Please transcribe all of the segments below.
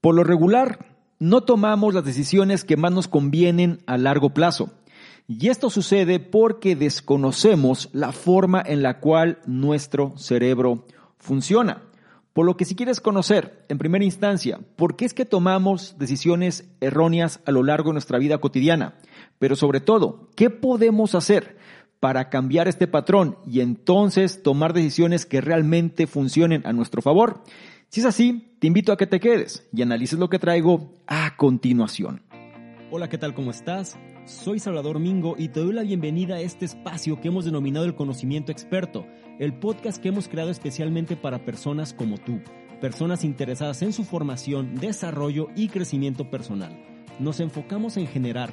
Por lo regular, no tomamos las decisiones que más nos convienen a largo plazo. Y esto sucede porque desconocemos la forma en la cual nuestro cerebro funciona. Por lo que si quieres conocer, en primera instancia, por qué es que tomamos decisiones erróneas a lo largo de nuestra vida cotidiana, pero sobre todo, ¿qué podemos hacer para cambiar este patrón y entonces tomar decisiones que realmente funcionen a nuestro favor? Si es así, te invito a que te quedes y analices lo que traigo a continuación. Hola, ¿qué tal? ¿Cómo estás? Soy Salvador Mingo y te doy la bienvenida a este espacio que hemos denominado el conocimiento experto, el podcast que hemos creado especialmente para personas como tú, personas interesadas en su formación, desarrollo y crecimiento personal nos enfocamos en generar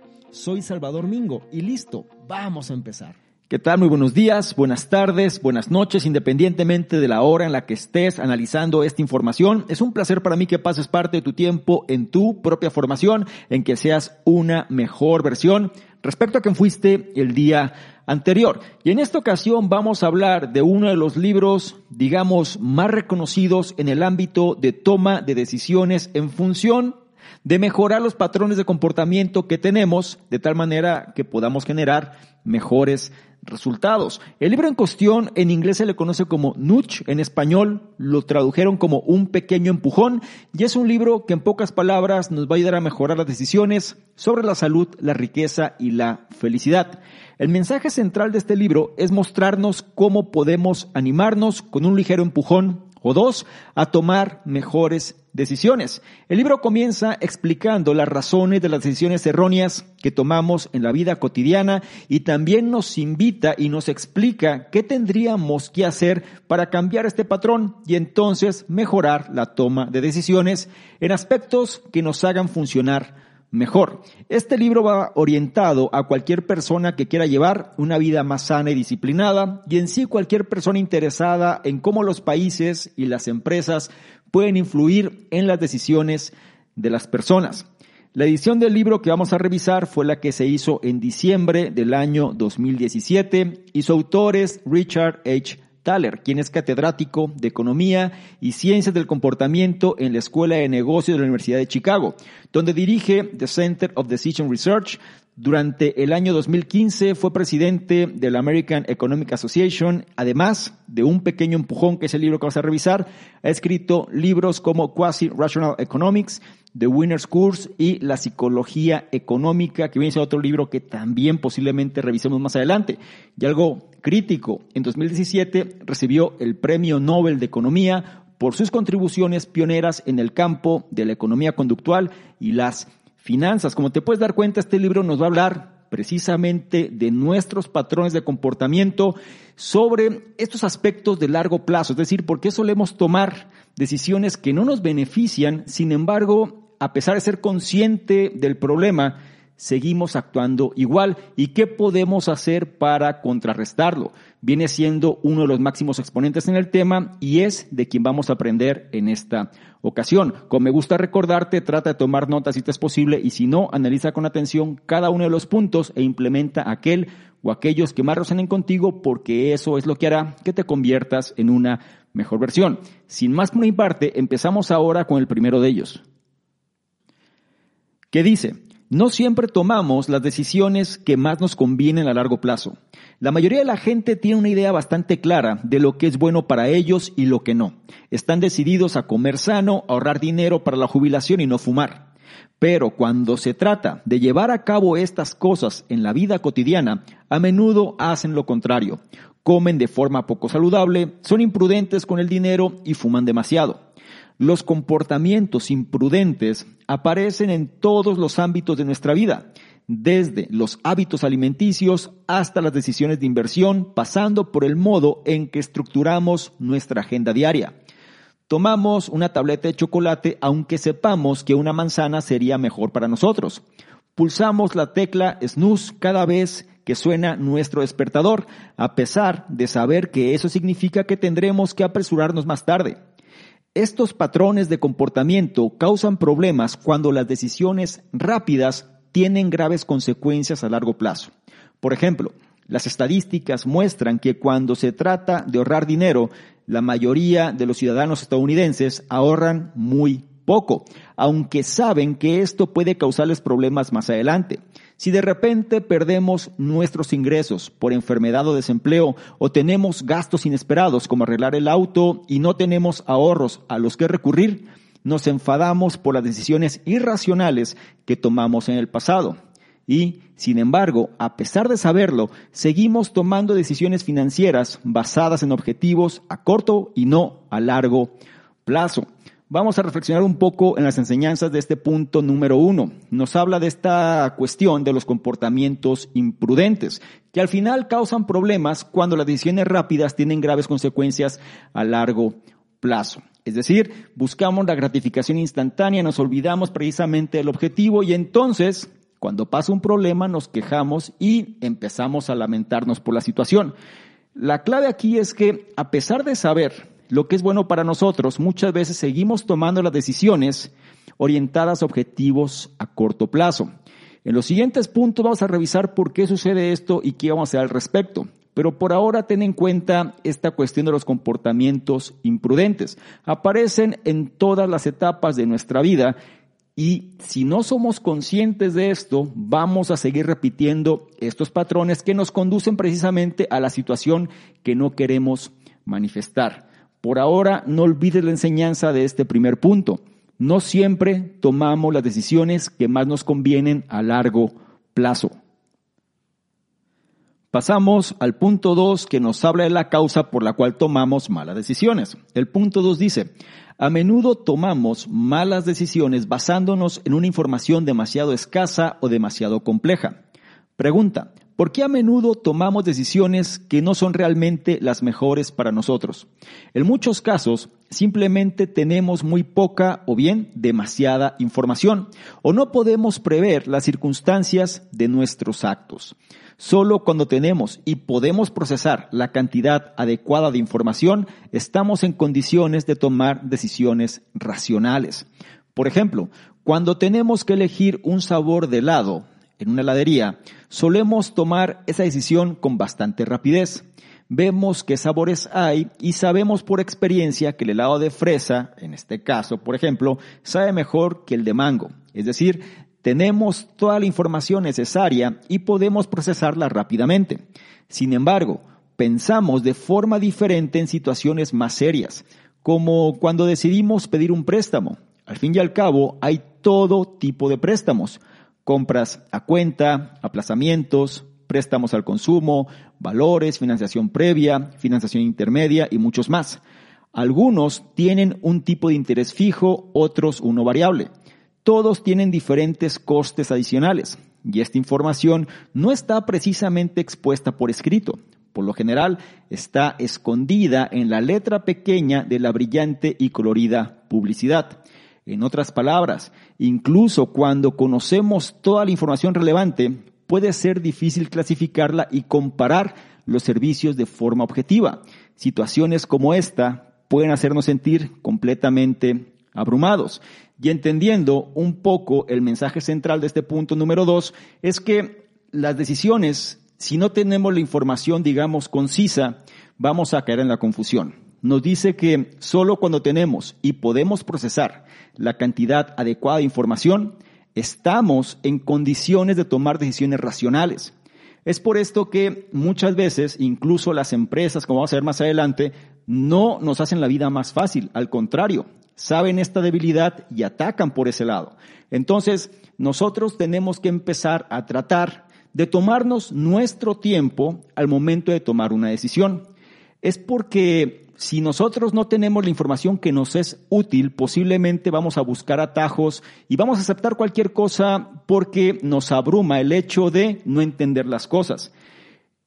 Soy Salvador Mingo y listo, vamos a empezar. ¿Qué tal? Muy buenos días, buenas tardes, buenas noches, independientemente de la hora en la que estés analizando esta información. Es un placer para mí que pases parte de tu tiempo en tu propia formación, en que seas una mejor versión respecto a quien fuiste el día anterior. Y en esta ocasión vamos a hablar de uno de los libros, digamos, más reconocidos en el ámbito de toma de decisiones en función de mejorar los patrones de comportamiento que tenemos de tal manera que podamos generar mejores resultados. El libro en cuestión en inglés se le conoce como Nudge, en español lo tradujeron como un pequeño empujón y es un libro que en pocas palabras nos va a ayudar a mejorar las decisiones sobre la salud, la riqueza y la felicidad. El mensaje central de este libro es mostrarnos cómo podemos animarnos con un ligero empujón o dos, a tomar mejores decisiones. El libro comienza explicando las razones de las decisiones erróneas que tomamos en la vida cotidiana y también nos invita y nos explica qué tendríamos que hacer para cambiar este patrón y entonces mejorar la toma de decisiones en aspectos que nos hagan funcionar mejor. Este libro va orientado a cualquier persona que quiera llevar una vida más sana y disciplinada y en sí cualquier persona interesada en cómo los países y las empresas pueden influir en las decisiones de las personas. La edición del libro que vamos a revisar fue la que se hizo en diciembre del año 2017 y su autor es Richard H. Thaler, quien es catedrático de Economía y Ciencias del Comportamiento en la Escuela de Negocios de la Universidad de Chicago, donde dirige The Center of Decision Research. Durante el año 2015 fue presidente de la American Economic Association. Además de un pequeño empujón, que es el libro que vamos a revisar, ha escrito libros como Quasi Rational Economics, The Winner's Course y La Psicología Económica, que viene a ser otro libro que también posiblemente revisemos más adelante. Y algo crítico, en 2017 recibió el Premio Nobel de Economía por sus contribuciones pioneras en el campo de la economía conductual y las finanzas. Como te puedes dar cuenta, este libro nos va a hablar precisamente de nuestros patrones de comportamiento sobre estos aspectos de largo plazo, es decir, por qué solemos tomar decisiones que no nos benefician, sin embargo, a pesar de ser consciente del problema, seguimos actuando igual. ¿Y qué podemos hacer para contrarrestarlo? Viene siendo uno de los máximos exponentes en el tema y es de quien vamos a aprender en esta ocasión. Como me gusta recordarte, trata de tomar notas si te es posible y si no, analiza con atención cada uno de los puntos e implementa aquel o aquellos que más resuenen contigo porque eso es lo que hará que te conviertas en una mejor versión. Sin más por mi parte, empezamos ahora con el primero de ellos que dice, no siempre tomamos las decisiones que más nos convienen a largo plazo. La mayoría de la gente tiene una idea bastante clara de lo que es bueno para ellos y lo que no. Están decididos a comer sano, ahorrar dinero para la jubilación y no fumar. Pero cuando se trata de llevar a cabo estas cosas en la vida cotidiana, a menudo hacen lo contrario. Comen de forma poco saludable, son imprudentes con el dinero y fuman demasiado. Los comportamientos imprudentes aparecen en todos los ámbitos de nuestra vida, desde los hábitos alimenticios hasta las decisiones de inversión, pasando por el modo en que estructuramos nuestra agenda diaria. Tomamos una tableta de chocolate aunque sepamos que una manzana sería mejor para nosotros. Pulsamos la tecla snooze cada vez que suena nuestro despertador, a pesar de saber que eso significa que tendremos que apresurarnos más tarde. Estos patrones de comportamiento causan problemas cuando las decisiones rápidas tienen graves consecuencias a largo plazo. Por ejemplo, las estadísticas muestran que cuando se trata de ahorrar dinero, la mayoría de los ciudadanos estadounidenses ahorran muy poco, aunque saben que esto puede causarles problemas más adelante. Si de repente perdemos nuestros ingresos por enfermedad o desempleo o tenemos gastos inesperados como arreglar el auto y no tenemos ahorros a los que recurrir, nos enfadamos por las decisiones irracionales que tomamos en el pasado. Y, sin embargo, a pesar de saberlo, seguimos tomando decisiones financieras basadas en objetivos a corto y no a largo plazo. Vamos a reflexionar un poco en las enseñanzas de este punto número uno. Nos habla de esta cuestión de los comportamientos imprudentes, que al final causan problemas cuando las decisiones rápidas tienen graves consecuencias a largo plazo. Es decir, buscamos la gratificación instantánea, nos olvidamos precisamente del objetivo y entonces cuando pasa un problema nos quejamos y empezamos a lamentarnos por la situación. La clave aquí es que a pesar de saber lo que es bueno para nosotros, muchas veces seguimos tomando las decisiones orientadas a objetivos a corto plazo. En los siguientes puntos vamos a revisar por qué sucede esto y qué vamos a hacer al respecto. Pero por ahora ten en cuenta esta cuestión de los comportamientos imprudentes. Aparecen en todas las etapas de nuestra vida y si no somos conscientes de esto, vamos a seguir repitiendo estos patrones que nos conducen precisamente a la situación que no queremos manifestar. Por ahora, no olvides la enseñanza de este primer punto. No siempre tomamos las decisiones que más nos convienen a largo plazo. Pasamos al punto 2 que nos habla de la causa por la cual tomamos malas decisiones. El punto 2 dice, a menudo tomamos malas decisiones basándonos en una información demasiado escasa o demasiado compleja. Pregunta, ¿por qué a menudo tomamos decisiones que no son realmente las mejores para nosotros? En muchos casos, simplemente tenemos muy poca o bien demasiada información, o no podemos prever las circunstancias de nuestros actos. Solo cuando tenemos y podemos procesar la cantidad adecuada de información, estamos en condiciones de tomar decisiones racionales. Por ejemplo, cuando tenemos que elegir un sabor de helado en una heladería, solemos tomar esa decisión con bastante rapidez. Vemos qué sabores hay y sabemos por experiencia que el helado de fresa, en este caso, por ejemplo, sabe mejor que el de mango. Es decir, tenemos toda la información necesaria y podemos procesarla rápidamente. Sin embargo, pensamos de forma diferente en situaciones más serias, como cuando decidimos pedir un préstamo. Al fin y al cabo, hay todo tipo de préstamos. Compras a cuenta, aplazamientos, préstamos al consumo, valores, financiación previa, financiación intermedia y muchos más. Algunos tienen un tipo de interés fijo, otros uno variable todos tienen diferentes costes adicionales y esta información no está precisamente expuesta por escrito. Por lo general está escondida en la letra pequeña de la brillante y colorida publicidad. En otras palabras, incluso cuando conocemos toda la información relevante, puede ser difícil clasificarla y comparar los servicios de forma objetiva. Situaciones como esta pueden hacernos sentir completamente abrumados. Y entendiendo un poco el mensaje central de este punto número dos, es que las decisiones, si no tenemos la información, digamos, concisa, vamos a caer en la confusión. Nos dice que solo cuando tenemos y podemos procesar la cantidad adecuada de información, estamos en condiciones de tomar decisiones racionales. Es por esto que muchas veces, incluso las empresas, como vamos a ver más adelante, no nos hacen la vida más fácil. Al contrario, saben esta debilidad y atacan por ese lado. Entonces, nosotros tenemos que empezar a tratar de tomarnos nuestro tiempo al momento de tomar una decisión. Es porque si nosotros no tenemos la información que nos es útil, posiblemente vamos a buscar atajos y vamos a aceptar cualquier cosa porque nos abruma el hecho de no entender las cosas.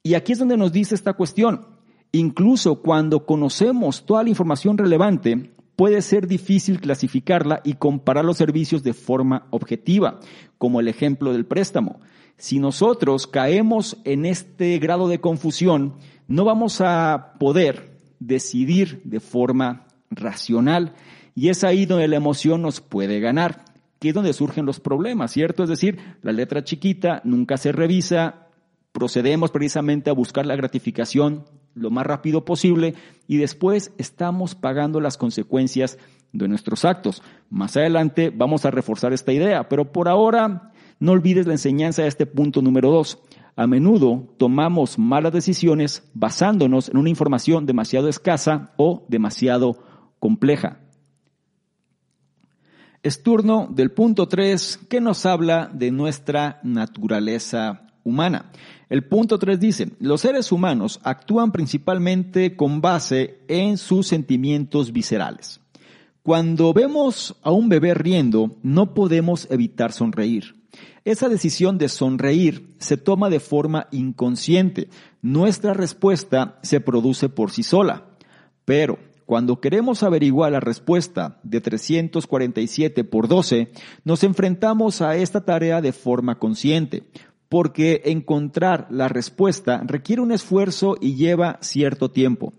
Y aquí es donde nos dice esta cuestión. Incluso cuando conocemos toda la información relevante, puede ser difícil clasificarla y comparar los servicios de forma objetiva, como el ejemplo del préstamo. Si nosotros caemos en este grado de confusión, no vamos a poder decidir de forma racional y es ahí donde la emoción nos puede ganar, que es donde surgen los problemas, ¿cierto? Es decir, la letra chiquita nunca se revisa, procedemos precisamente a buscar la gratificación lo más rápido posible y después estamos pagando las consecuencias de nuestros actos. Más adelante vamos a reforzar esta idea, pero por ahora no olvides la enseñanza de este punto número dos. A menudo tomamos malas decisiones basándonos en una información demasiado escasa o demasiado compleja. Es turno del punto 3 que nos habla de nuestra naturaleza humana. El punto 3 dice, los seres humanos actúan principalmente con base en sus sentimientos viscerales. Cuando vemos a un bebé riendo, no podemos evitar sonreír. Esa decisión de sonreír se toma de forma inconsciente. Nuestra respuesta se produce por sí sola. Pero cuando queremos averiguar la respuesta de 347 por 12, nos enfrentamos a esta tarea de forma consciente, porque encontrar la respuesta requiere un esfuerzo y lleva cierto tiempo.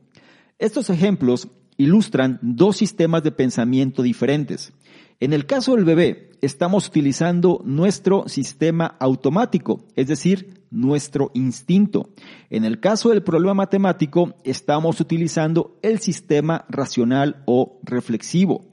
Estos ejemplos ilustran dos sistemas de pensamiento diferentes. En el caso del bebé, estamos utilizando nuestro sistema automático, es decir, nuestro instinto. En el caso del problema matemático, estamos utilizando el sistema racional o reflexivo.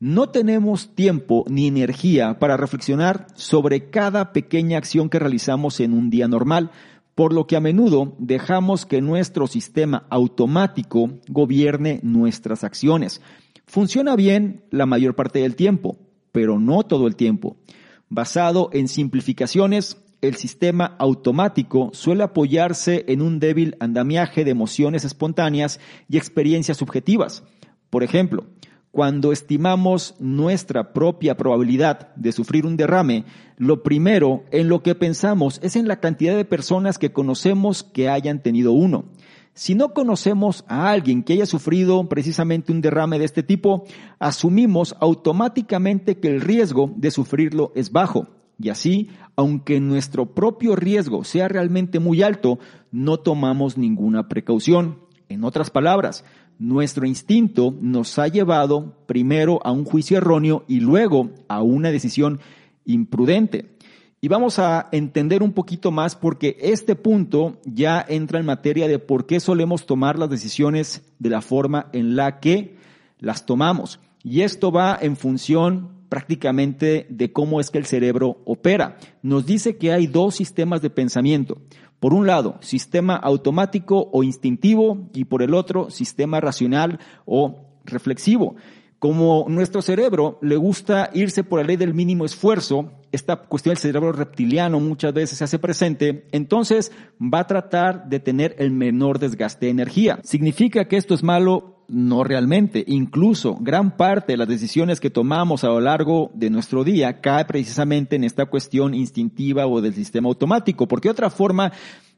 No tenemos tiempo ni energía para reflexionar sobre cada pequeña acción que realizamos en un día normal, por lo que a menudo dejamos que nuestro sistema automático gobierne nuestras acciones. Funciona bien la mayor parte del tiempo, pero no todo el tiempo. Basado en simplificaciones, el sistema automático suele apoyarse en un débil andamiaje de emociones espontáneas y experiencias subjetivas. Por ejemplo, cuando estimamos nuestra propia probabilidad de sufrir un derrame, lo primero en lo que pensamos es en la cantidad de personas que conocemos que hayan tenido uno. Si no conocemos a alguien que haya sufrido precisamente un derrame de este tipo, asumimos automáticamente que el riesgo de sufrirlo es bajo. Y así, aunque nuestro propio riesgo sea realmente muy alto, no tomamos ninguna precaución. En otras palabras, nuestro instinto nos ha llevado primero a un juicio erróneo y luego a una decisión imprudente. Y vamos a entender un poquito más porque este punto ya entra en materia de por qué solemos tomar las decisiones de la forma en la que las tomamos. Y esto va en función prácticamente de cómo es que el cerebro opera. Nos dice que hay dos sistemas de pensamiento. Por un lado, sistema automático o instintivo y por el otro, sistema racional o reflexivo. Como nuestro cerebro le gusta irse por la ley del mínimo esfuerzo, esta cuestión del cerebro reptiliano muchas veces se hace presente, entonces va a tratar de tener el menor desgaste de energía. ¿Significa que esto es malo? No realmente. Incluso gran parte de las decisiones que tomamos a lo largo de nuestro día cae precisamente en esta cuestión instintiva o del sistema automático, porque de otra forma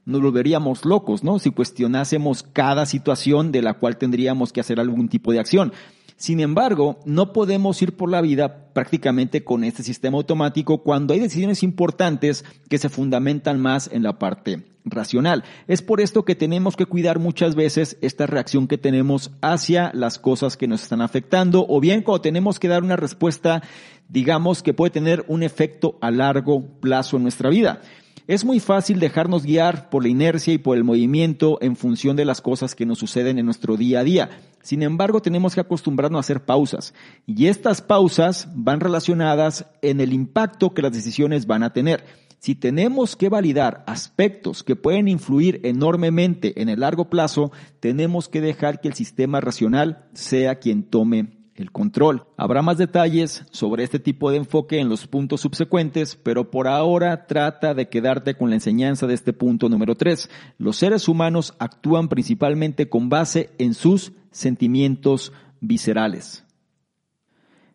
nos volveríamos locos, ¿no? Si cuestionásemos cada situación de la cual tendríamos que hacer algún tipo de acción. Sin embargo, no podemos ir por la vida prácticamente con este sistema automático cuando hay decisiones importantes que se fundamentan más en la parte racional. Es por esto que tenemos que cuidar muchas veces esta reacción que tenemos hacia las cosas que nos están afectando o bien cuando tenemos que dar una respuesta, digamos, que puede tener un efecto a largo plazo en nuestra vida. Es muy fácil dejarnos guiar por la inercia y por el movimiento en función de las cosas que nos suceden en nuestro día a día. Sin embargo, tenemos que acostumbrarnos a hacer pausas y estas pausas van relacionadas en el impacto que las decisiones van a tener. Si tenemos que validar aspectos que pueden influir enormemente en el largo plazo, tenemos que dejar que el sistema racional sea quien tome el control. Habrá más detalles sobre este tipo de enfoque en los puntos subsecuentes, pero por ahora trata de quedarte con la enseñanza de este punto número 3. Los seres humanos actúan principalmente con base en sus sentimientos viscerales.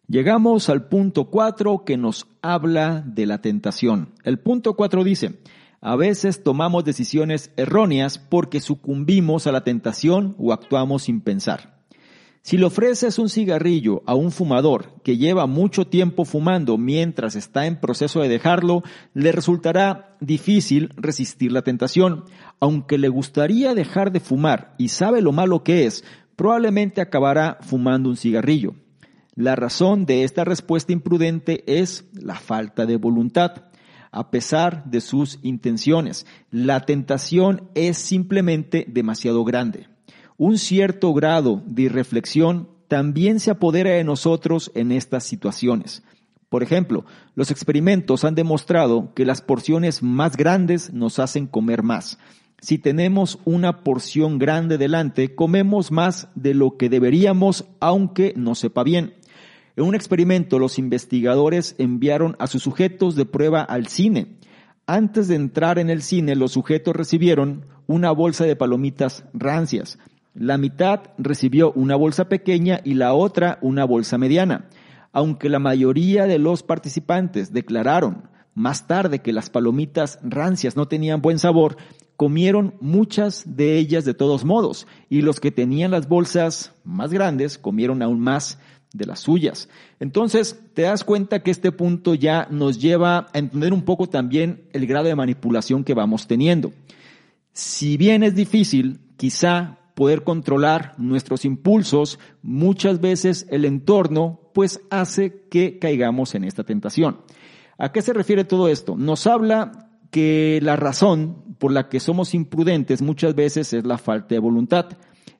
Llegamos al punto 4 que nos habla de la tentación. El punto 4 dice, a veces tomamos decisiones erróneas porque sucumbimos a la tentación o actuamos sin pensar. Si le ofreces un cigarrillo a un fumador que lleva mucho tiempo fumando mientras está en proceso de dejarlo, le resultará difícil resistir la tentación. Aunque le gustaría dejar de fumar y sabe lo malo que es, probablemente acabará fumando un cigarrillo. La razón de esta respuesta imprudente es la falta de voluntad. A pesar de sus intenciones, la tentación es simplemente demasiado grande un cierto grado de irreflexión también se apodera de nosotros en estas situaciones. Por ejemplo, los experimentos han demostrado que las porciones más grandes nos hacen comer más. Si tenemos una porción grande delante, comemos más de lo que deberíamos, aunque no sepa bien. En un experimento, los investigadores enviaron a sus sujetos de prueba al cine. Antes de entrar en el cine, los sujetos recibieron una bolsa de palomitas rancias. La mitad recibió una bolsa pequeña y la otra una bolsa mediana. Aunque la mayoría de los participantes declararon más tarde que las palomitas rancias no tenían buen sabor, comieron muchas de ellas de todos modos, y los que tenían las bolsas más grandes comieron aún más de las suyas. Entonces, te das cuenta que este punto ya nos lleva a entender un poco también el grado de manipulación que vamos teniendo. Si bien es difícil, quizá poder controlar nuestros impulsos, muchas veces el entorno pues hace que caigamos en esta tentación. ¿A qué se refiere todo esto? Nos habla que la razón por la que somos imprudentes muchas veces es la falta de voluntad.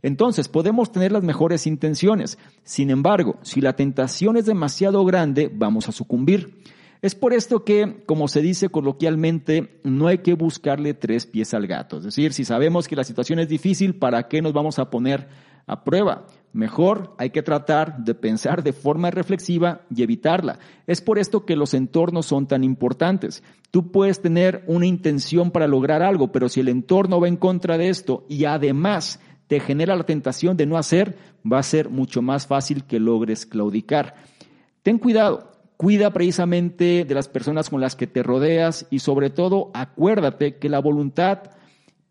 Entonces, podemos tener las mejores intenciones. Sin embargo, si la tentación es demasiado grande, vamos a sucumbir. Es por esto que, como se dice coloquialmente, no hay que buscarle tres pies al gato. Es decir, si sabemos que la situación es difícil, ¿para qué nos vamos a poner a prueba? Mejor hay que tratar de pensar de forma reflexiva y evitarla. Es por esto que los entornos son tan importantes. Tú puedes tener una intención para lograr algo, pero si el entorno va en contra de esto y además te genera la tentación de no hacer, va a ser mucho más fácil que logres claudicar. Ten cuidado, Cuida precisamente de las personas con las que te rodeas y sobre todo acuérdate que la voluntad,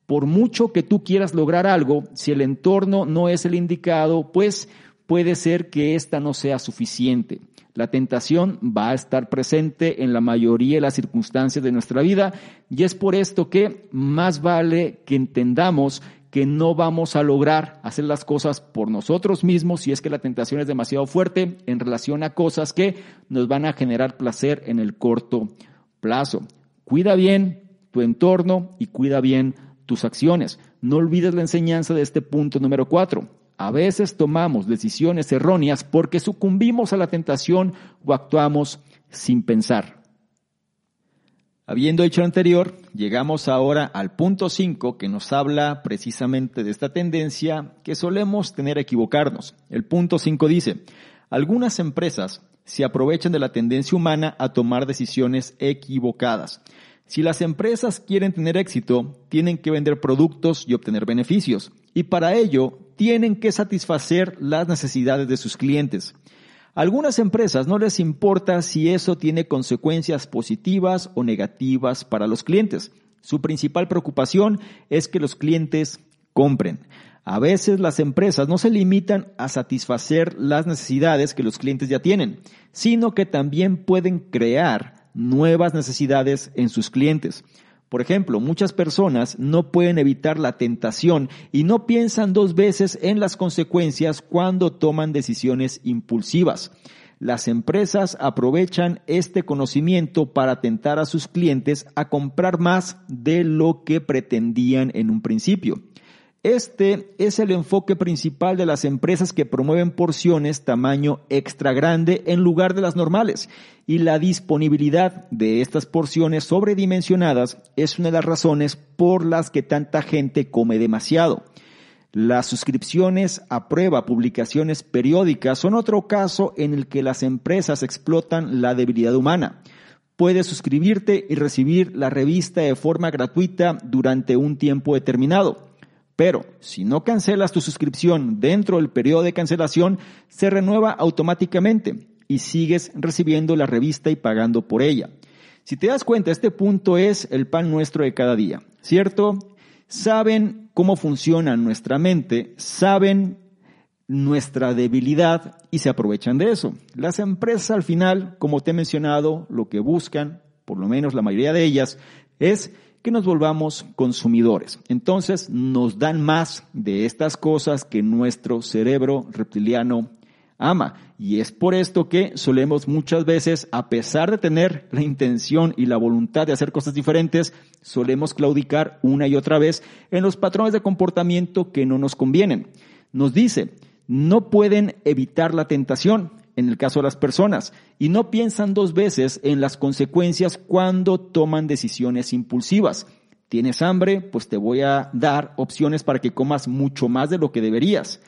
por mucho que tú quieras lograr algo, si el entorno no es el indicado, pues puede ser que ésta no sea suficiente. La tentación va a estar presente en la mayoría de las circunstancias de nuestra vida y es por esto que más vale que entendamos que no vamos a lograr hacer las cosas por nosotros mismos si es que la tentación es demasiado fuerte en relación a cosas que nos van a generar placer en el corto plazo. Cuida bien tu entorno y cuida bien tus acciones. No olvides la enseñanza de este punto número cuatro. A veces tomamos decisiones erróneas porque sucumbimos a la tentación o actuamos sin pensar. Habiendo hecho lo anterior, llegamos ahora al punto 5 que nos habla precisamente de esta tendencia que solemos tener a equivocarnos. El punto 5 dice, algunas empresas se aprovechan de la tendencia humana a tomar decisiones equivocadas. Si las empresas quieren tener éxito, tienen que vender productos y obtener beneficios, y para ello tienen que satisfacer las necesidades de sus clientes algunas empresas no les importa si eso tiene consecuencias positivas o negativas para los clientes. Su principal preocupación es que los clientes compren. A veces las empresas no se limitan a satisfacer las necesidades que los clientes ya tienen, sino que también pueden crear nuevas necesidades en sus clientes. Por ejemplo, muchas personas no pueden evitar la tentación y no piensan dos veces en las consecuencias cuando toman decisiones impulsivas. Las empresas aprovechan este conocimiento para tentar a sus clientes a comprar más de lo que pretendían en un principio. Este es el enfoque principal de las empresas que promueven porciones tamaño extra grande en lugar de las normales. Y la disponibilidad de estas porciones sobredimensionadas es una de las razones por las que tanta gente come demasiado. Las suscripciones a prueba, publicaciones periódicas son otro caso en el que las empresas explotan la debilidad humana. Puedes suscribirte y recibir la revista de forma gratuita durante un tiempo determinado. Pero si no cancelas tu suscripción dentro del periodo de cancelación, se renueva automáticamente y sigues recibiendo la revista y pagando por ella. Si te das cuenta, este punto es el pan nuestro de cada día, ¿cierto? Saben cómo funciona nuestra mente, saben nuestra debilidad y se aprovechan de eso. Las empresas al final, como te he mencionado, lo que buscan, por lo menos la mayoría de ellas, es que nos volvamos consumidores. Entonces nos dan más de estas cosas que nuestro cerebro reptiliano ama. Y es por esto que solemos muchas veces, a pesar de tener la intención y la voluntad de hacer cosas diferentes, solemos claudicar una y otra vez en los patrones de comportamiento que no nos convienen. Nos dice, no pueden evitar la tentación en el caso de las personas y no piensan dos veces en las consecuencias cuando toman decisiones impulsivas. ¿Tienes hambre? Pues te voy a dar opciones para que comas mucho más de lo que deberías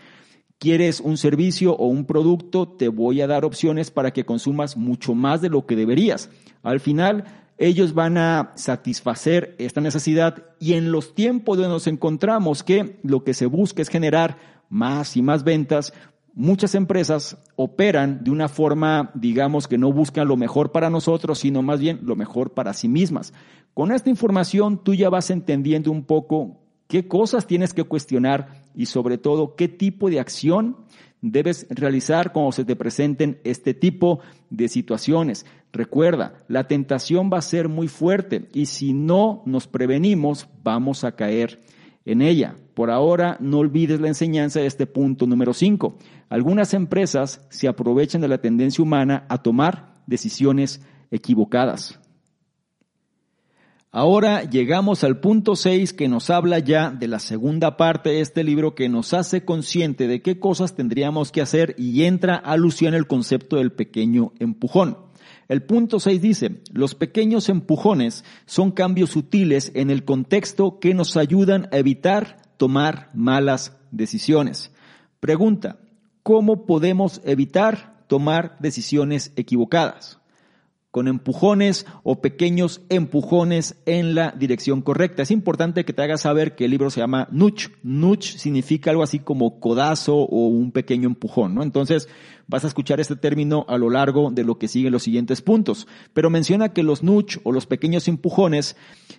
quieres un servicio o un producto, te voy a dar opciones para que consumas mucho más de lo que deberías. Al final, ellos van a satisfacer esta necesidad y en los tiempos donde nos encontramos que lo que se busca es generar más y más ventas, muchas empresas operan de una forma, digamos, que no buscan lo mejor para nosotros, sino más bien lo mejor para sí mismas. Con esta información tú ya vas entendiendo un poco qué cosas tienes que cuestionar y sobre todo qué tipo de acción debes realizar cuando se te presenten este tipo de situaciones. Recuerda, la tentación va a ser muy fuerte y si no nos prevenimos vamos a caer en ella. Por ahora, no olvides la enseñanza de este punto número 5. Algunas empresas se aprovechan de la tendencia humana a tomar decisiones equivocadas. Ahora llegamos al punto 6 que nos habla ya de la segunda parte de este libro que nos hace consciente de qué cosas tendríamos que hacer y entra alusión el concepto del pequeño empujón. El punto 6 dice, los pequeños empujones son cambios sutiles en el contexto que nos ayudan a evitar tomar malas decisiones. Pregunta, ¿cómo podemos evitar tomar decisiones equivocadas? con empujones o pequeños empujones en la dirección correcta. Es importante que te hagas saber que el libro se llama Nuch. Nuch significa algo así como codazo o un pequeño empujón, ¿no? Entonces, vas a escuchar este término a lo largo de lo que siguen los siguientes puntos. Pero menciona que los Nuch o los pequeños empujones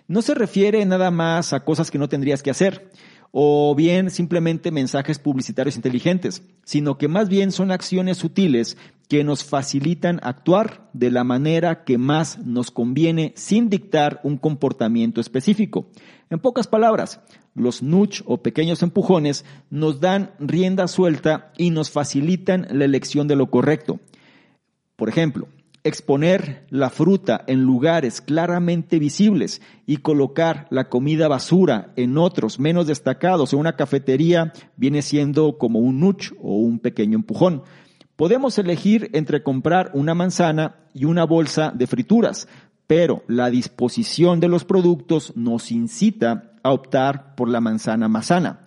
no se refiere nada más a cosas que no tendrías que hacer o bien simplemente mensajes publicitarios inteligentes, sino que más bien son acciones sutiles que nos facilitan actuar de la manera que más nos conviene sin dictar un comportamiento específico. En pocas palabras, los nudge o pequeños empujones nos dan rienda suelta y nos facilitan la elección de lo correcto. Por ejemplo, exponer la fruta en lugares claramente visibles y colocar la comida basura en otros menos destacados en una cafetería viene siendo como un nudge o un pequeño empujón. Podemos elegir entre comprar una manzana y una bolsa de frituras, pero la disposición de los productos nos incita a optar por la manzana más sana.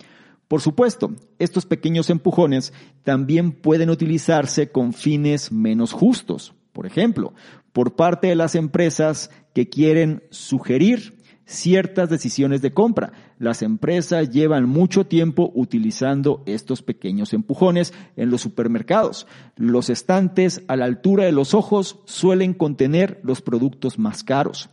Por supuesto, estos pequeños empujones también pueden utilizarse con fines menos justos. Por ejemplo, por parte de las empresas que quieren sugerir ciertas decisiones de compra. Las empresas llevan mucho tiempo utilizando estos pequeños empujones en los supermercados. Los estantes a la altura de los ojos suelen contener los productos más caros.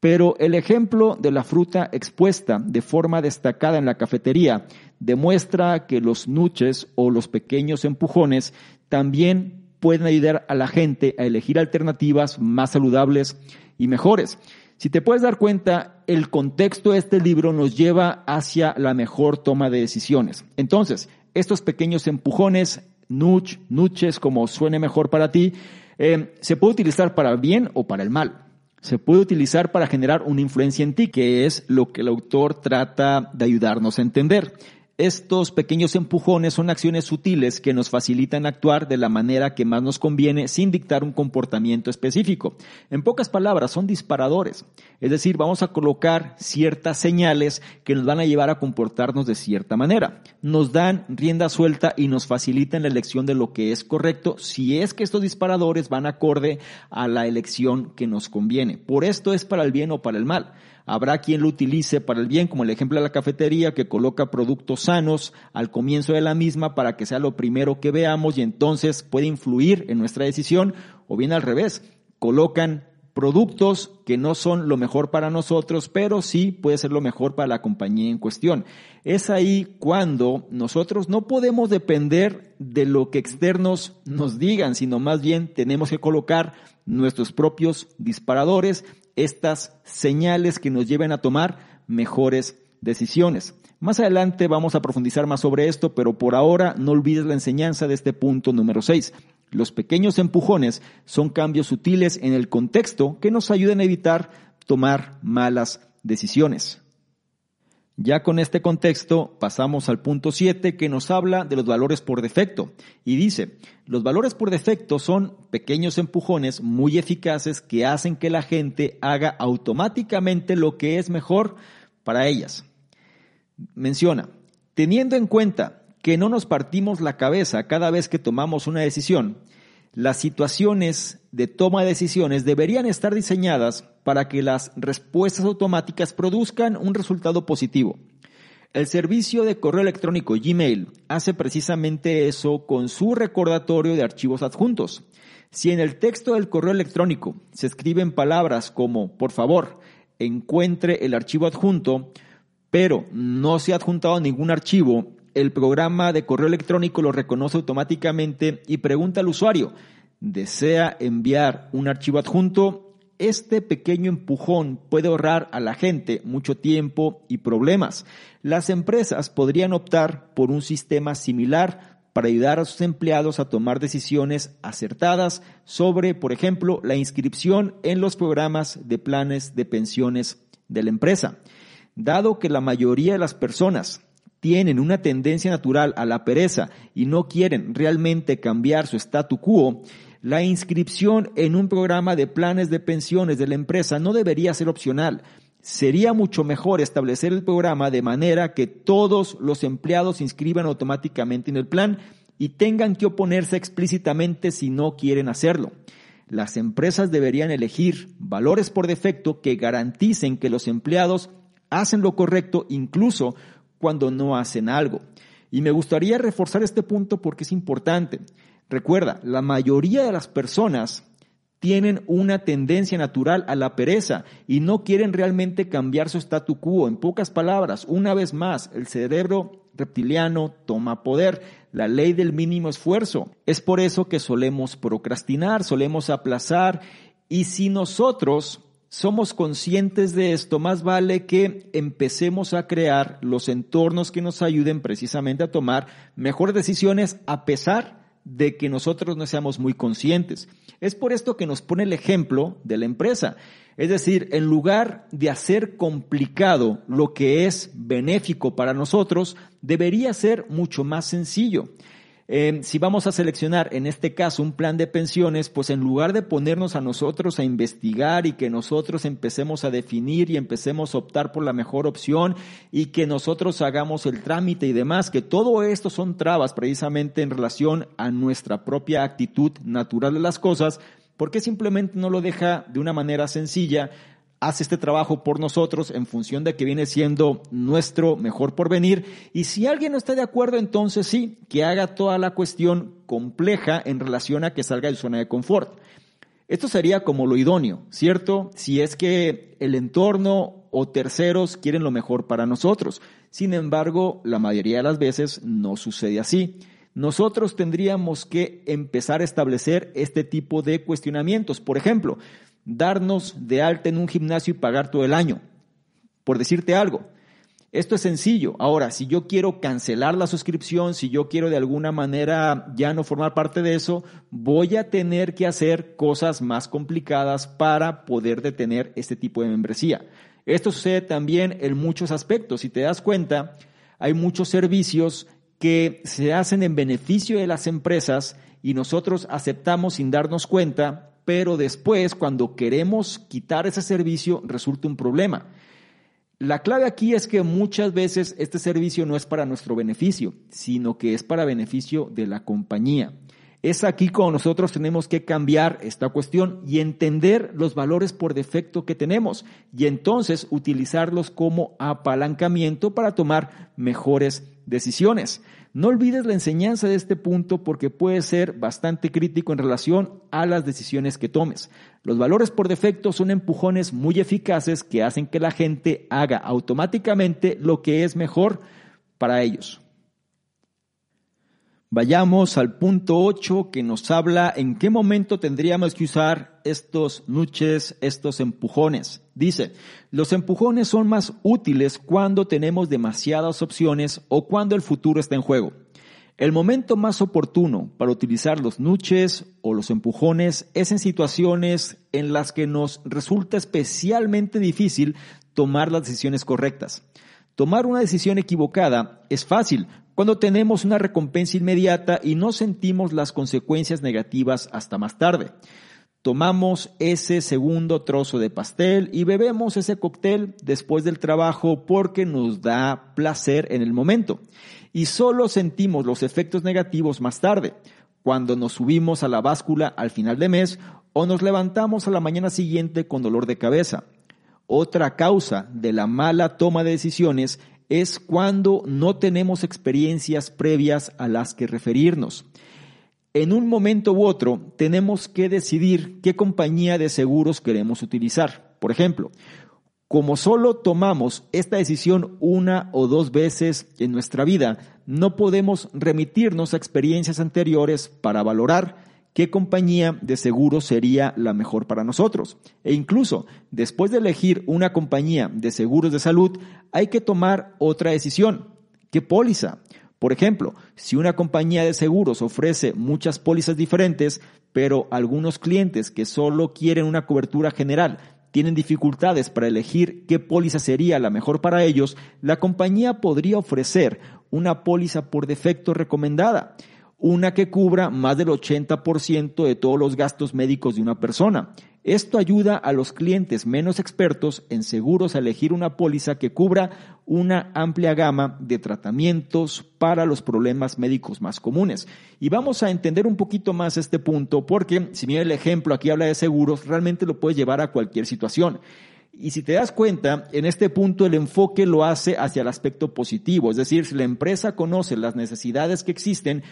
Pero el ejemplo de la fruta expuesta de forma destacada en la cafetería demuestra que los nuches o los pequeños empujones también pueden ayudar a la gente a elegir alternativas más saludables y mejores. Si te puedes dar cuenta, el contexto de este libro nos lleva hacia la mejor toma de decisiones. Entonces, estos pequeños empujones, nuch, nuches, como suene mejor para ti, eh, se puede utilizar para bien o para el mal. Se puede utilizar para generar una influencia en ti, que es lo que el autor trata de ayudarnos a entender. Estos pequeños empujones son acciones sutiles que nos facilitan actuar de la manera que más nos conviene sin dictar un comportamiento específico. En pocas palabras, son disparadores. Es decir, vamos a colocar ciertas señales que nos van a llevar a comportarnos de cierta manera. Nos dan rienda suelta y nos facilitan la elección de lo que es correcto si es que estos disparadores van acorde a la elección que nos conviene. Por esto es para el bien o para el mal. Habrá quien lo utilice para el bien, como el ejemplo de la cafetería que coloca productos sanos al comienzo de la misma para que sea lo primero que veamos y entonces puede influir en nuestra decisión, o bien al revés, colocan productos que no son lo mejor para nosotros, pero sí puede ser lo mejor para la compañía en cuestión. Es ahí cuando nosotros no podemos depender de lo que externos nos digan, sino más bien tenemos que colocar nuestros propios disparadores estas señales que nos lleven a tomar mejores decisiones. Más adelante vamos a profundizar más sobre esto, pero por ahora no olvides la enseñanza de este punto número 6. Los pequeños empujones son cambios sutiles en el contexto que nos ayudan a evitar tomar malas decisiones. Ya con este contexto pasamos al punto 7 que nos habla de los valores por defecto y dice, los valores por defecto son pequeños empujones muy eficaces que hacen que la gente haga automáticamente lo que es mejor para ellas. Menciona, teniendo en cuenta que no nos partimos la cabeza cada vez que tomamos una decisión, las situaciones de toma de decisiones deberían estar diseñadas para que las respuestas automáticas produzcan un resultado positivo. El servicio de correo electrónico Gmail hace precisamente eso con su recordatorio de archivos adjuntos. Si en el texto del correo electrónico se escriben palabras como por favor, encuentre el archivo adjunto, pero no se ha adjuntado ningún archivo, el programa de correo electrónico lo reconoce automáticamente y pregunta al usuario, ¿desea enviar un archivo adjunto? Este pequeño empujón puede ahorrar a la gente mucho tiempo y problemas. Las empresas podrían optar por un sistema similar para ayudar a sus empleados a tomar decisiones acertadas sobre, por ejemplo, la inscripción en los programas de planes de pensiones de la empresa. Dado que la mayoría de las personas tienen una tendencia natural a la pereza y no quieren realmente cambiar su statu quo, la inscripción en un programa de planes de pensiones de la empresa no debería ser opcional. Sería mucho mejor establecer el programa de manera que todos los empleados se inscriban automáticamente en el plan y tengan que oponerse explícitamente si no quieren hacerlo. Las empresas deberían elegir valores por defecto que garanticen que los empleados hacen lo correcto incluso cuando no hacen algo. Y me gustaría reforzar este punto porque es importante. Recuerda, la mayoría de las personas tienen una tendencia natural a la pereza y no quieren realmente cambiar su statu quo. En pocas palabras, una vez más, el cerebro reptiliano toma poder, la ley del mínimo esfuerzo. Es por eso que solemos procrastinar, solemos aplazar y si nosotros somos conscientes de esto, más vale que empecemos a crear los entornos que nos ayuden precisamente a tomar mejores decisiones a pesar de que nosotros no seamos muy conscientes. Es por esto que nos pone el ejemplo de la empresa. Es decir, en lugar de hacer complicado lo que es benéfico para nosotros, debería ser mucho más sencillo. Eh, si vamos a seleccionar en este caso un plan de pensiones, pues en lugar de ponernos a nosotros a investigar y que nosotros empecemos a definir y empecemos a optar por la mejor opción y que nosotros hagamos el trámite y demás, que todo esto son trabas precisamente en relación a nuestra propia actitud natural de las cosas, ¿por qué simplemente no lo deja de una manera sencilla? Hace este trabajo por nosotros en función de que viene siendo nuestro mejor porvenir. Y si alguien no está de acuerdo, entonces sí, que haga toda la cuestión compleja en relación a que salga de zona de confort. Esto sería como lo idóneo, ¿cierto? Si es que el entorno o terceros quieren lo mejor para nosotros. Sin embargo, la mayoría de las veces no sucede así. Nosotros tendríamos que empezar a establecer este tipo de cuestionamientos. Por ejemplo, darnos de alta en un gimnasio y pagar todo el año, por decirte algo. Esto es sencillo. Ahora, si yo quiero cancelar la suscripción, si yo quiero de alguna manera ya no formar parte de eso, voy a tener que hacer cosas más complicadas para poder detener este tipo de membresía. Esto sucede también en muchos aspectos. Si te das cuenta, Hay muchos servicios que se hacen en beneficio de las empresas y nosotros aceptamos sin darnos cuenta, pero después cuando queremos quitar ese servicio resulta un problema. La clave aquí es que muchas veces este servicio no es para nuestro beneficio, sino que es para beneficio de la compañía. Es aquí cuando nosotros tenemos que cambiar esta cuestión y entender los valores por defecto que tenemos y entonces utilizarlos como apalancamiento para tomar mejores decisiones. No olvides la enseñanza de este punto porque puede ser bastante crítico en relación a las decisiones que tomes. Los valores por defecto son empujones muy eficaces que hacen que la gente haga automáticamente lo que es mejor para ellos. Vayamos al punto 8 que nos habla en qué momento tendríamos que usar estos nuches, estos empujones. Dice, los empujones son más útiles cuando tenemos demasiadas opciones o cuando el futuro está en juego. El momento más oportuno para utilizar los nuches o los empujones es en situaciones en las que nos resulta especialmente difícil tomar las decisiones correctas. Tomar una decisión equivocada es fácil cuando tenemos una recompensa inmediata y no sentimos las consecuencias negativas hasta más tarde. Tomamos ese segundo trozo de pastel y bebemos ese cóctel después del trabajo porque nos da placer en el momento. Y solo sentimos los efectos negativos más tarde, cuando nos subimos a la báscula al final de mes o nos levantamos a la mañana siguiente con dolor de cabeza. Otra causa de la mala toma de decisiones es cuando no tenemos experiencias previas a las que referirnos. En un momento u otro tenemos que decidir qué compañía de seguros queremos utilizar. Por ejemplo, como solo tomamos esta decisión una o dos veces en nuestra vida, no podemos remitirnos a experiencias anteriores para valorar qué compañía de seguro sería la mejor para nosotros. E incluso después de elegir una compañía de seguros de salud, hay que tomar otra decisión. ¿Qué póliza? Por ejemplo, si una compañía de seguros ofrece muchas pólizas diferentes, pero algunos clientes que solo quieren una cobertura general tienen dificultades para elegir qué póliza sería la mejor para ellos, la compañía podría ofrecer una póliza por defecto recomendada una que cubra más del 80% de todos los gastos médicos de una persona. Esto ayuda a los clientes menos expertos en seguros a elegir una póliza que cubra una amplia gama de tratamientos para los problemas médicos más comunes. Y vamos a entender un poquito más este punto porque si bien el ejemplo aquí habla de seguros, realmente lo puedes llevar a cualquier situación. Y si te das cuenta, en este punto el enfoque lo hace hacia el aspecto positivo, es decir, si la empresa conoce las necesidades que existen,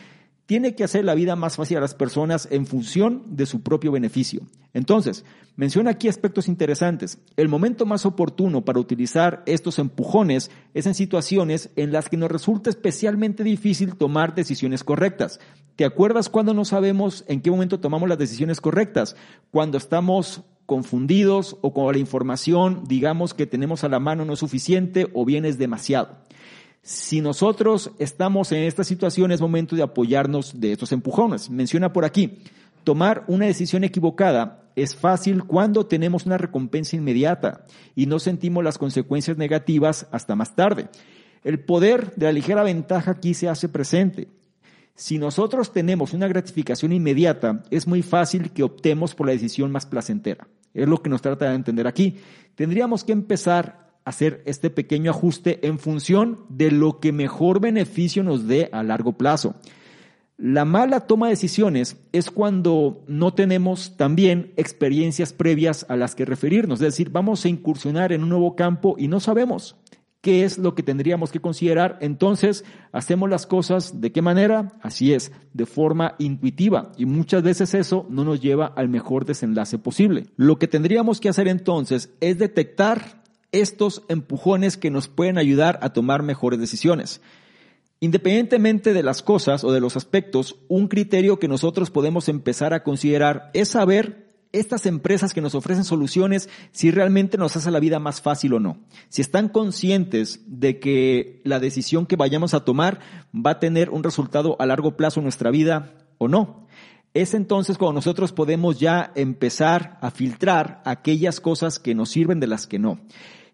tiene que hacer la vida más fácil a las personas en función de su propio beneficio. Entonces, menciona aquí aspectos interesantes. El momento más oportuno para utilizar estos empujones es en situaciones en las que nos resulta especialmente difícil tomar decisiones correctas. ¿Te acuerdas cuando no sabemos en qué momento tomamos las decisiones correctas? Cuando estamos confundidos o cuando la información, digamos, que tenemos a la mano no es suficiente o bien es demasiado. Si nosotros estamos en esta situación, es momento de apoyarnos de estos empujones. Menciona por aquí, tomar una decisión equivocada es fácil cuando tenemos una recompensa inmediata y no sentimos las consecuencias negativas hasta más tarde. El poder de la ligera ventaja aquí se hace presente. Si nosotros tenemos una gratificación inmediata, es muy fácil que optemos por la decisión más placentera. Es lo que nos trata de entender aquí. Tendríamos que empezar hacer este pequeño ajuste en función de lo que mejor beneficio nos dé a largo plazo. La mala toma de decisiones es cuando no tenemos también experiencias previas a las que referirnos, es decir, vamos a incursionar en un nuevo campo y no sabemos qué es lo que tendríamos que considerar, entonces hacemos las cosas de qué manera, así es, de forma intuitiva y muchas veces eso no nos lleva al mejor desenlace posible. Lo que tendríamos que hacer entonces es detectar estos empujones que nos pueden ayudar a tomar mejores decisiones. Independientemente de las cosas o de los aspectos, un criterio que nosotros podemos empezar a considerar es saber estas empresas que nos ofrecen soluciones si realmente nos hace la vida más fácil o no. Si están conscientes de que la decisión que vayamos a tomar va a tener un resultado a largo plazo en nuestra vida o no. Es entonces cuando nosotros podemos ya empezar a filtrar aquellas cosas que nos sirven de las que no.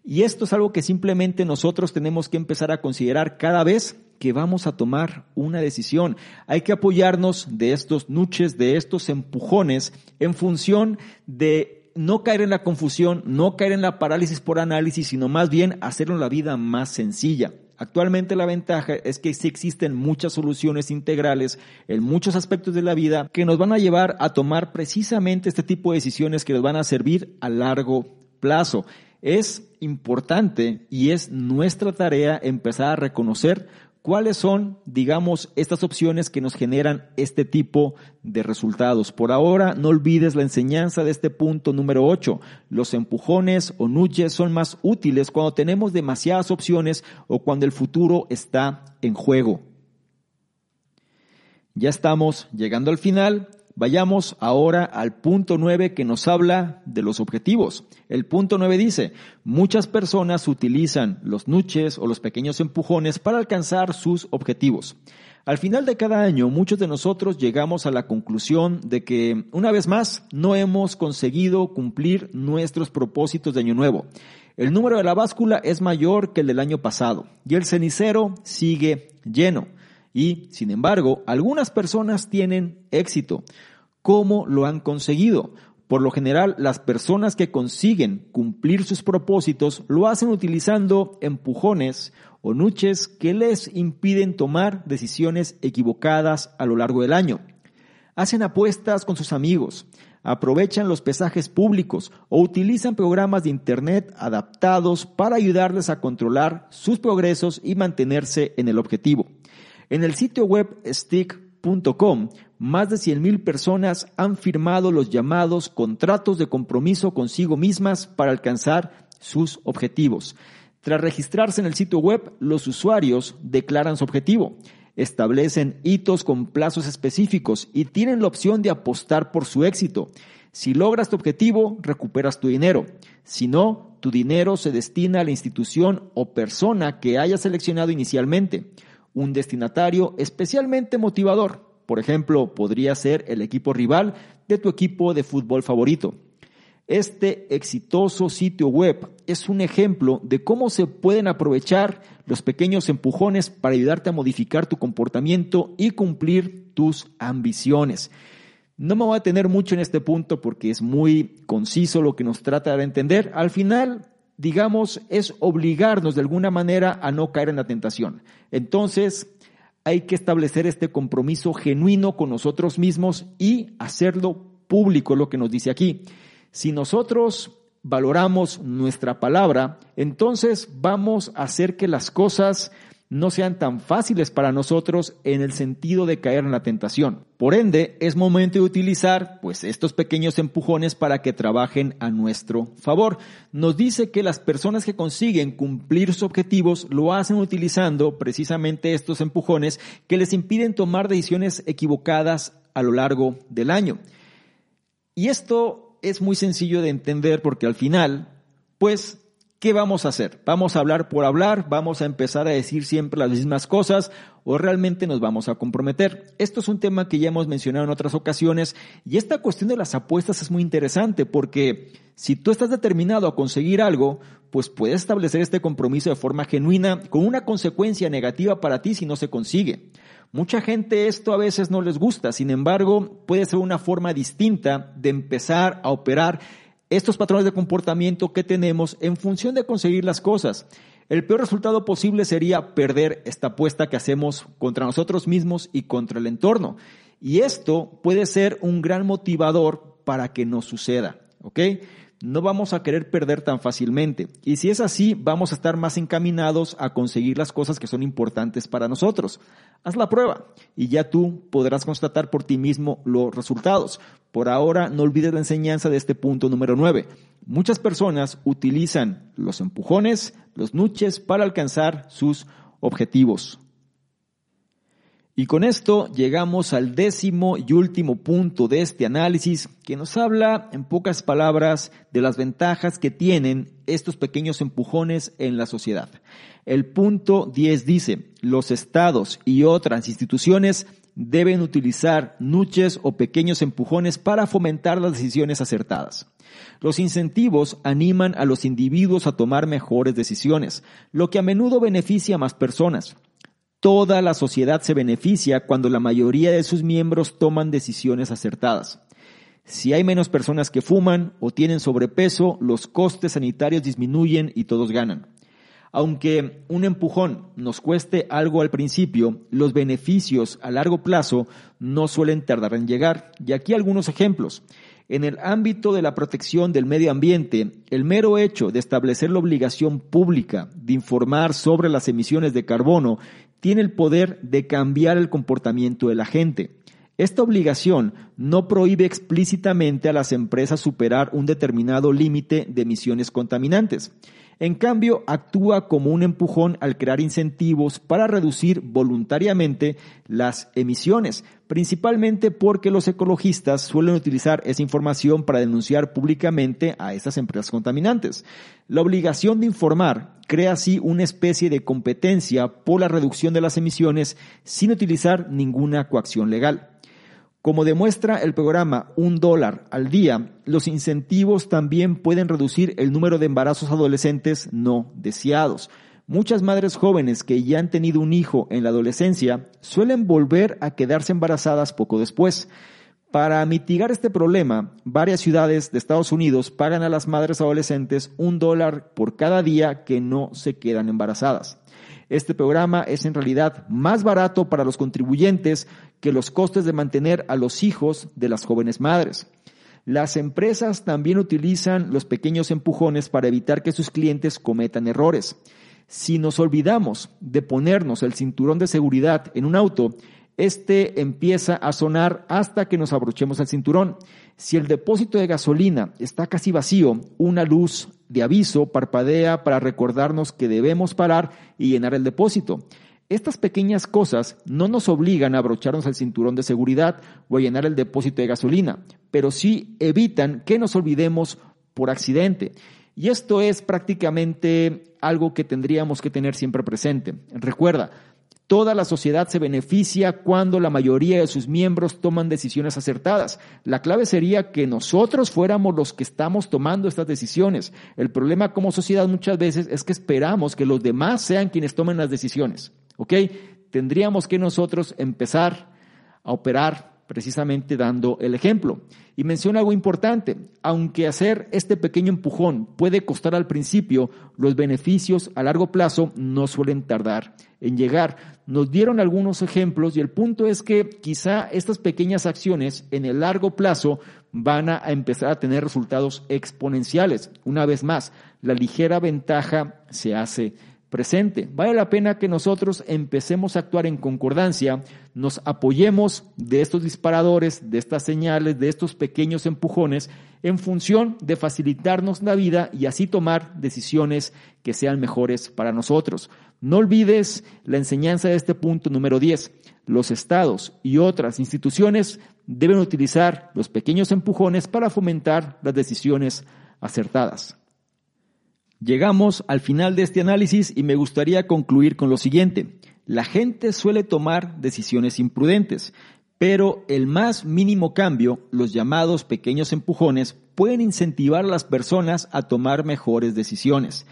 Y esto es algo que simplemente nosotros tenemos que empezar a considerar cada vez que vamos a tomar una decisión. Hay que apoyarnos de estos nuches, de estos empujones en función de no caer en la confusión, no caer en la parálisis por análisis, sino más bien hacerlo la vida más sencilla. Actualmente la ventaja es que sí existen muchas soluciones integrales en muchos aspectos de la vida que nos van a llevar a tomar precisamente este tipo de decisiones que nos van a servir a largo plazo. Es importante y es nuestra tarea empezar a reconocer ¿Cuáles son, digamos, estas opciones que nos generan este tipo de resultados? Por ahora, no olvides la enseñanza de este punto número 8. Los empujones o nudges son más útiles cuando tenemos demasiadas opciones o cuando el futuro está en juego. Ya estamos llegando al final Vayamos ahora al punto 9 que nos habla de los objetivos. El punto 9 dice, muchas personas utilizan los nuches o los pequeños empujones para alcanzar sus objetivos. Al final de cada año, muchos de nosotros llegamos a la conclusión de que, una vez más, no hemos conseguido cumplir nuestros propósitos de año nuevo. El número de la báscula es mayor que el del año pasado y el cenicero sigue lleno. Y, sin embargo, algunas personas tienen éxito. ¿Cómo lo han conseguido? Por lo general, las personas que consiguen cumplir sus propósitos lo hacen utilizando empujones o nuches que les impiden tomar decisiones equivocadas a lo largo del año. Hacen apuestas con sus amigos, aprovechan los pesajes públicos o utilizan programas de Internet adaptados para ayudarles a controlar sus progresos y mantenerse en el objetivo. En el sitio web stick.com, más de 100.000 personas han firmado los llamados contratos de compromiso consigo mismas para alcanzar sus objetivos. Tras registrarse en el sitio web, los usuarios declaran su objetivo, establecen hitos con plazos específicos y tienen la opción de apostar por su éxito. Si logras tu objetivo, recuperas tu dinero. Si no, tu dinero se destina a la institución o persona que hayas seleccionado inicialmente un destinatario especialmente motivador. Por ejemplo, podría ser el equipo rival de tu equipo de fútbol favorito. Este exitoso sitio web es un ejemplo de cómo se pueden aprovechar los pequeños empujones para ayudarte a modificar tu comportamiento y cumplir tus ambiciones. No me voy a tener mucho en este punto porque es muy conciso lo que nos trata de entender. Al final, digamos, es obligarnos de alguna manera a no caer en la tentación. Entonces, hay que establecer este compromiso genuino con nosotros mismos y hacerlo público, lo que nos dice aquí. Si nosotros valoramos nuestra palabra, entonces vamos a hacer que las cosas no sean tan fáciles para nosotros en el sentido de caer en la tentación. Por ende, es momento de utilizar pues estos pequeños empujones para que trabajen a nuestro favor. Nos dice que las personas que consiguen cumplir sus objetivos lo hacen utilizando precisamente estos empujones que les impiden tomar decisiones equivocadas a lo largo del año. Y esto es muy sencillo de entender porque al final, pues ¿Qué vamos a hacer? ¿Vamos a hablar por hablar? ¿Vamos a empezar a decir siempre las mismas cosas? ¿O realmente nos vamos a comprometer? Esto es un tema que ya hemos mencionado en otras ocasiones y esta cuestión de las apuestas es muy interesante porque si tú estás determinado a conseguir algo, pues puedes establecer este compromiso de forma genuina con una consecuencia negativa para ti si no se consigue. Mucha gente esto a veces no les gusta, sin embargo, puede ser una forma distinta de empezar a operar estos patrones de comportamiento que tenemos en función de conseguir las cosas. El peor resultado posible sería perder esta apuesta que hacemos contra nosotros mismos y contra el entorno. Y esto puede ser un gran motivador para que nos suceda, ¿ok? No vamos a querer perder tan fácilmente. Y si es así, vamos a estar más encaminados a conseguir las cosas que son importantes para nosotros. Haz la prueba y ya tú podrás constatar por ti mismo los resultados. Por ahora, no olvides la enseñanza de este punto número 9. Muchas personas utilizan los empujones, los nuches para alcanzar sus objetivos. Y con esto llegamos al décimo y último punto de este análisis que nos habla en pocas palabras de las ventajas que tienen estos pequeños empujones en la sociedad. El punto 10 dice, los estados y otras instituciones deben utilizar nuches o pequeños empujones para fomentar las decisiones acertadas. Los incentivos animan a los individuos a tomar mejores decisiones, lo que a menudo beneficia a más personas. Toda la sociedad se beneficia cuando la mayoría de sus miembros toman decisiones acertadas. Si hay menos personas que fuman o tienen sobrepeso, los costes sanitarios disminuyen y todos ganan. Aunque un empujón nos cueste algo al principio, los beneficios a largo plazo no suelen tardar en llegar. Y aquí algunos ejemplos. En el ámbito de la protección del medio ambiente, el mero hecho de establecer la obligación pública de informar sobre las emisiones de carbono tiene el poder de cambiar el comportamiento de la gente. Esta obligación no prohíbe explícitamente a las empresas superar un determinado límite de emisiones contaminantes. En cambio, actúa como un empujón al crear incentivos para reducir voluntariamente las emisiones, principalmente porque los ecologistas suelen utilizar esa información para denunciar públicamente a estas empresas contaminantes. La obligación de informar crea así una especie de competencia por la reducción de las emisiones sin utilizar ninguna coacción legal. Como demuestra el programa Un dólar al día, los incentivos también pueden reducir el número de embarazos adolescentes no deseados. Muchas madres jóvenes que ya han tenido un hijo en la adolescencia suelen volver a quedarse embarazadas poco después. Para mitigar este problema, varias ciudades de Estados Unidos pagan a las madres adolescentes un dólar por cada día que no se quedan embarazadas. Este programa es en realidad más barato para los contribuyentes que los costes de mantener a los hijos de las jóvenes madres. Las empresas también utilizan los pequeños empujones para evitar que sus clientes cometan errores. Si nos olvidamos de ponernos el cinturón de seguridad en un auto, este empieza a sonar hasta que nos abrochemos el cinturón. Si el depósito de gasolina está casi vacío, una luz de aviso parpadea para recordarnos que debemos parar y llenar el depósito. Estas pequeñas cosas no nos obligan a abrocharnos el cinturón de seguridad o a llenar el depósito de gasolina, pero sí evitan que nos olvidemos por accidente. Y esto es prácticamente algo que tendríamos que tener siempre presente. Recuerda, Toda la sociedad se beneficia cuando la mayoría de sus miembros toman decisiones acertadas. La clave sería que nosotros fuéramos los que estamos tomando estas decisiones. El problema como sociedad muchas veces es que esperamos que los demás sean quienes tomen las decisiones. ¿Ok? Tendríamos que nosotros empezar a operar precisamente dando el ejemplo. Y menciona algo importante, aunque hacer este pequeño empujón puede costar al principio, los beneficios a largo plazo no suelen tardar en llegar. Nos dieron algunos ejemplos y el punto es que quizá estas pequeñas acciones en el largo plazo van a empezar a tener resultados exponenciales. Una vez más, la ligera ventaja se hace presente. Vale la pena que nosotros empecemos a actuar en concordancia, nos apoyemos de estos disparadores, de estas señales, de estos pequeños empujones, en función de facilitarnos la vida y así tomar decisiones que sean mejores para nosotros. No olvides la enseñanza de este punto número 10. Los estados y otras instituciones deben utilizar los pequeños empujones para fomentar las decisiones acertadas. Llegamos al final de este análisis y me gustaría concluir con lo siguiente. La gente suele tomar decisiones imprudentes, pero el más mínimo cambio, los llamados pequeños empujones, pueden incentivar a las personas a tomar mejores decisiones.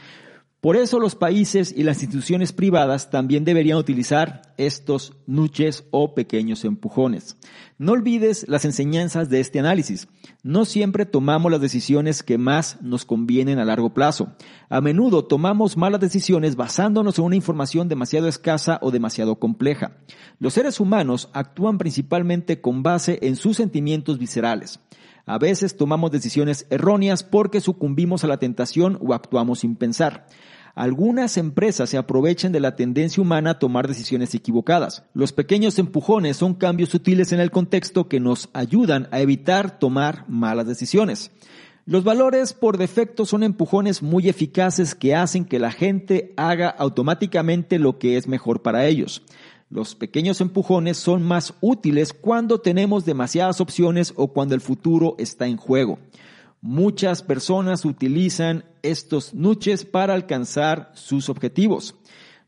Por eso los países y las instituciones privadas también deberían utilizar estos nuches o pequeños empujones. No olvides las enseñanzas de este análisis. No siempre tomamos las decisiones que más nos convienen a largo plazo. A menudo tomamos malas decisiones basándonos en una información demasiado escasa o demasiado compleja. Los seres humanos actúan principalmente con base en sus sentimientos viscerales. A veces tomamos decisiones erróneas porque sucumbimos a la tentación o actuamos sin pensar. Algunas empresas se aprovechan de la tendencia humana a tomar decisiones equivocadas. Los pequeños empujones son cambios sutiles en el contexto que nos ayudan a evitar tomar malas decisiones. Los valores por defecto son empujones muy eficaces que hacen que la gente haga automáticamente lo que es mejor para ellos. Los pequeños empujones son más útiles cuando tenemos demasiadas opciones o cuando el futuro está en juego. Muchas personas utilizan estos nuches para alcanzar sus objetivos.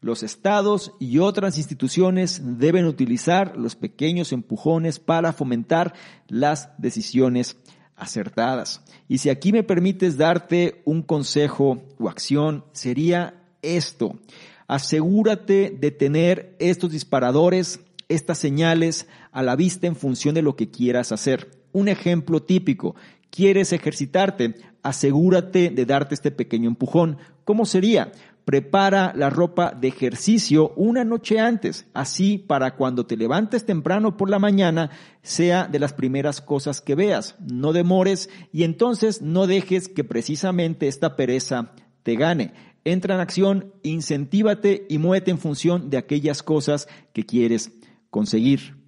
Los estados y otras instituciones deben utilizar los pequeños empujones para fomentar las decisiones acertadas. Y si aquí me permites darte un consejo o acción, sería esto. Asegúrate de tener estos disparadores, estas señales a la vista en función de lo que quieras hacer. Un ejemplo típico, quieres ejercitarte, asegúrate de darte este pequeño empujón. ¿Cómo sería? Prepara la ropa de ejercicio una noche antes, así para cuando te levantes temprano por la mañana sea de las primeras cosas que veas. No demores y entonces no dejes que precisamente esta pereza te gane. Entra en acción, incentívate y muévete en función de aquellas cosas que quieres conseguir.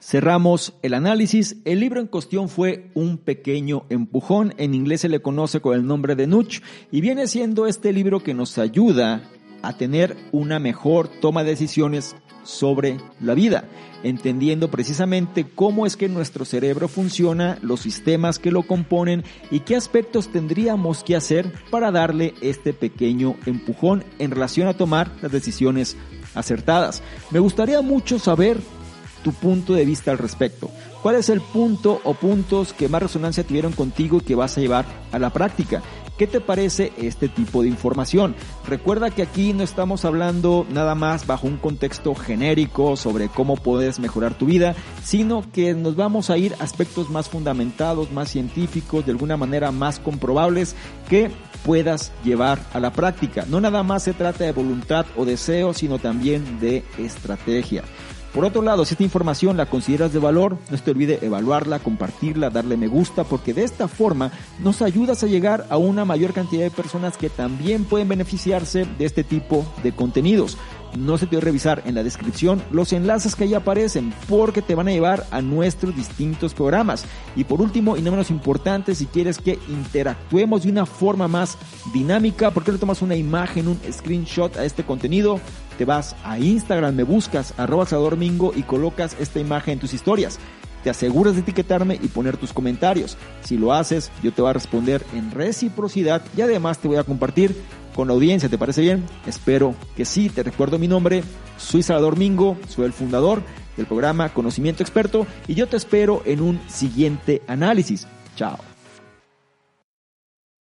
Cerramos el análisis. El libro en cuestión fue Un pequeño empujón. En inglés se le conoce con el nombre de Nudge y viene siendo este libro que nos ayuda a tener una mejor toma de decisiones sobre la vida, entendiendo precisamente cómo es que nuestro cerebro funciona, los sistemas que lo componen y qué aspectos tendríamos que hacer para darle este pequeño empujón en relación a tomar las decisiones acertadas. Me gustaría mucho saber tu punto de vista al respecto. ¿Cuál es el punto o puntos que más resonancia tuvieron contigo y que vas a llevar a la práctica? ¿Qué te parece este tipo de información? Recuerda que aquí no estamos hablando nada más bajo un contexto genérico sobre cómo puedes mejorar tu vida, sino que nos vamos a ir a aspectos más fundamentados, más científicos, de alguna manera más comprobables que puedas llevar a la práctica. No nada más se trata de voluntad o deseo, sino también de estrategia. Por otro lado, si esta información la consideras de valor, no te olvide evaluarla, compartirla, darle me gusta, porque de esta forma nos ayudas a llegar a una mayor cantidad de personas que también pueden beneficiarse de este tipo de contenidos. No se te olvide revisar en la descripción los enlaces que ahí aparecen porque te van a llevar a nuestros distintos programas. Y por último, y no menos importante, si quieres que interactuemos de una forma más dinámica, ¿por qué no tomas una imagen, un screenshot a este contenido? Te vas a Instagram, me buscas arroba Mingo y colocas esta imagen en tus historias te aseguras de etiquetarme y poner tus comentarios. Si lo haces, yo te voy a responder en reciprocidad y además te voy a compartir con la audiencia. ¿Te parece bien? Espero que sí. Te recuerdo mi nombre. Soy Salvador Mingo, soy el fundador del programa Conocimiento Experto y yo te espero en un siguiente análisis. Chao.